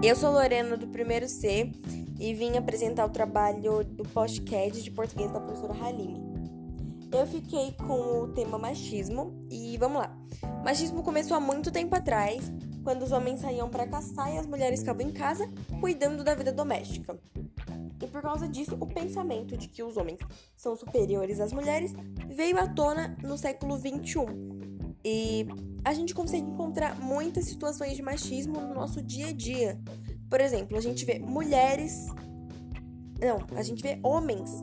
Eu sou Lorena do primeiro C e vim apresentar o trabalho do podcast de português da professora Halime. Eu fiquei com o tema machismo e vamos lá. Machismo começou há muito tempo atrás, quando os homens saíam para caçar e as mulheres ficavam em casa cuidando da vida doméstica. E por causa disso, o pensamento de que os homens são superiores às mulheres veio à tona no século 21 e a gente consegue encontrar muitas situações de machismo no nosso dia a dia. Por exemplo, a gente vê mulheres. Não, a gente vê homens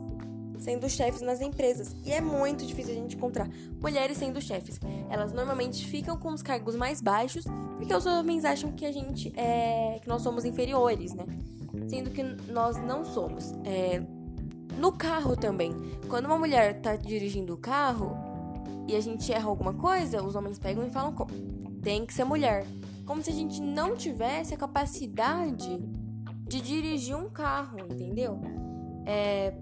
sendo chefes nas empresas. E é muito difícil a gente encontrar mulheres sendo chefes. Elas normalmente ficam com os cargos mais baixos, porque os homens acham que a gente é. que nós somos inferiores, né? Sendo que nós não somos. É... No carro também. Quando uma mulher tá dirigindo o carro, e a gente erra alguma coisa, os homens pegam e falam como? Tem que ser mulher. Como se a gente não tivesse a capacidade de dirigir um carro, entendeu? É,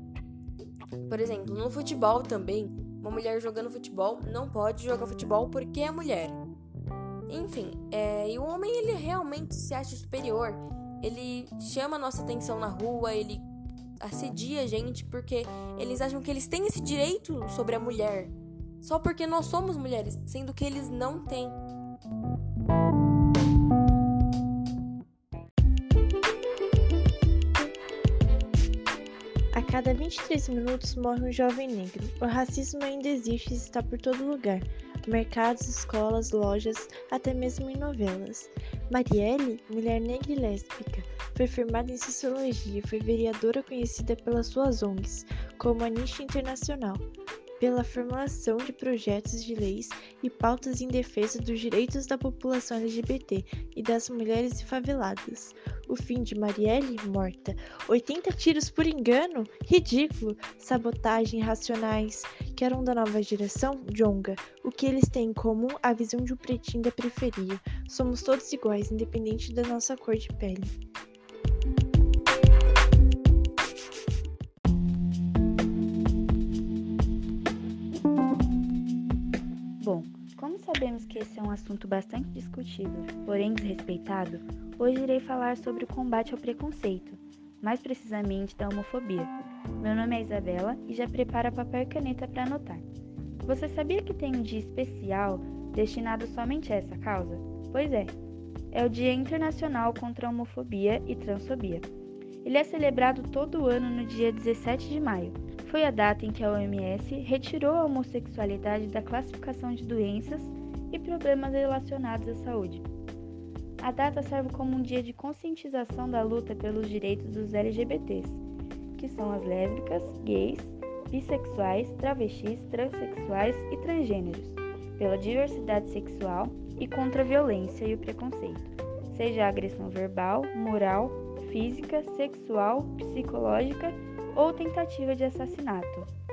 por exemplo, no futebol também, uma mulher jogando futebol não pode jogar futebol porque é mulher. Enfim, é, e o homem ele realmente se acha superior. Ele chama a nossa atenção na rua, ele assedia a gente porque eles acham que eles têm esse direito sobre a mulher só porque nós somos mulheres, sendo que eles não têm. A cada 23 minutos morre um jovem negro. O racismo ainda existe e está por todo lugar mercados, escolas, lojas, até mesmo em novelas. Marielle, mulher negra e lésbica, foi formada em Sociologia e foi vereadora conhecida pelas suas ONGs, como a Niche Internacional pela formulação de projetos de leis e pautas em defesa dos direitos da população LGBT e das mulheres faveladas. O fim de Marielle morta. 80 tiros por engano? Ridículo! Sabotagem, racionais. Que eram da nova geração? Jonga. O que eles têm em comum? A visão de um pretinho da periferia. Somos todos iguais, independente da nossa cor de pele. Sabemos que esse é um assunto bastante discutido, porém desrespeitado, hoje irei falar sobre o combate ao preconceito, mais precisamente da homofobia. Meu nome é Isabela e já prepara papel e caneta para anotar. Você sabia que tem um dia especial destinado somente a essa causa? Pois é, é o Dia Internacional contra a Homofobia e Transfobia. Ele é celebrado todo ano no dia 17 de maio. Foi a data em que a OMS retirou a homossexualidade da classificação de doenças e problemas relacionados à saúde. A data serve como um dia de conscientização da luta pelos direitos dos LGBTs, que são as lésbicas, gays, bissexuais, travestis, transexuais e transgêneros, pela diversidade sexual e contra a violência e o preconceito, seja a agressão verbal, moral, física, sexual, psicológica ou tentativa de assassinato.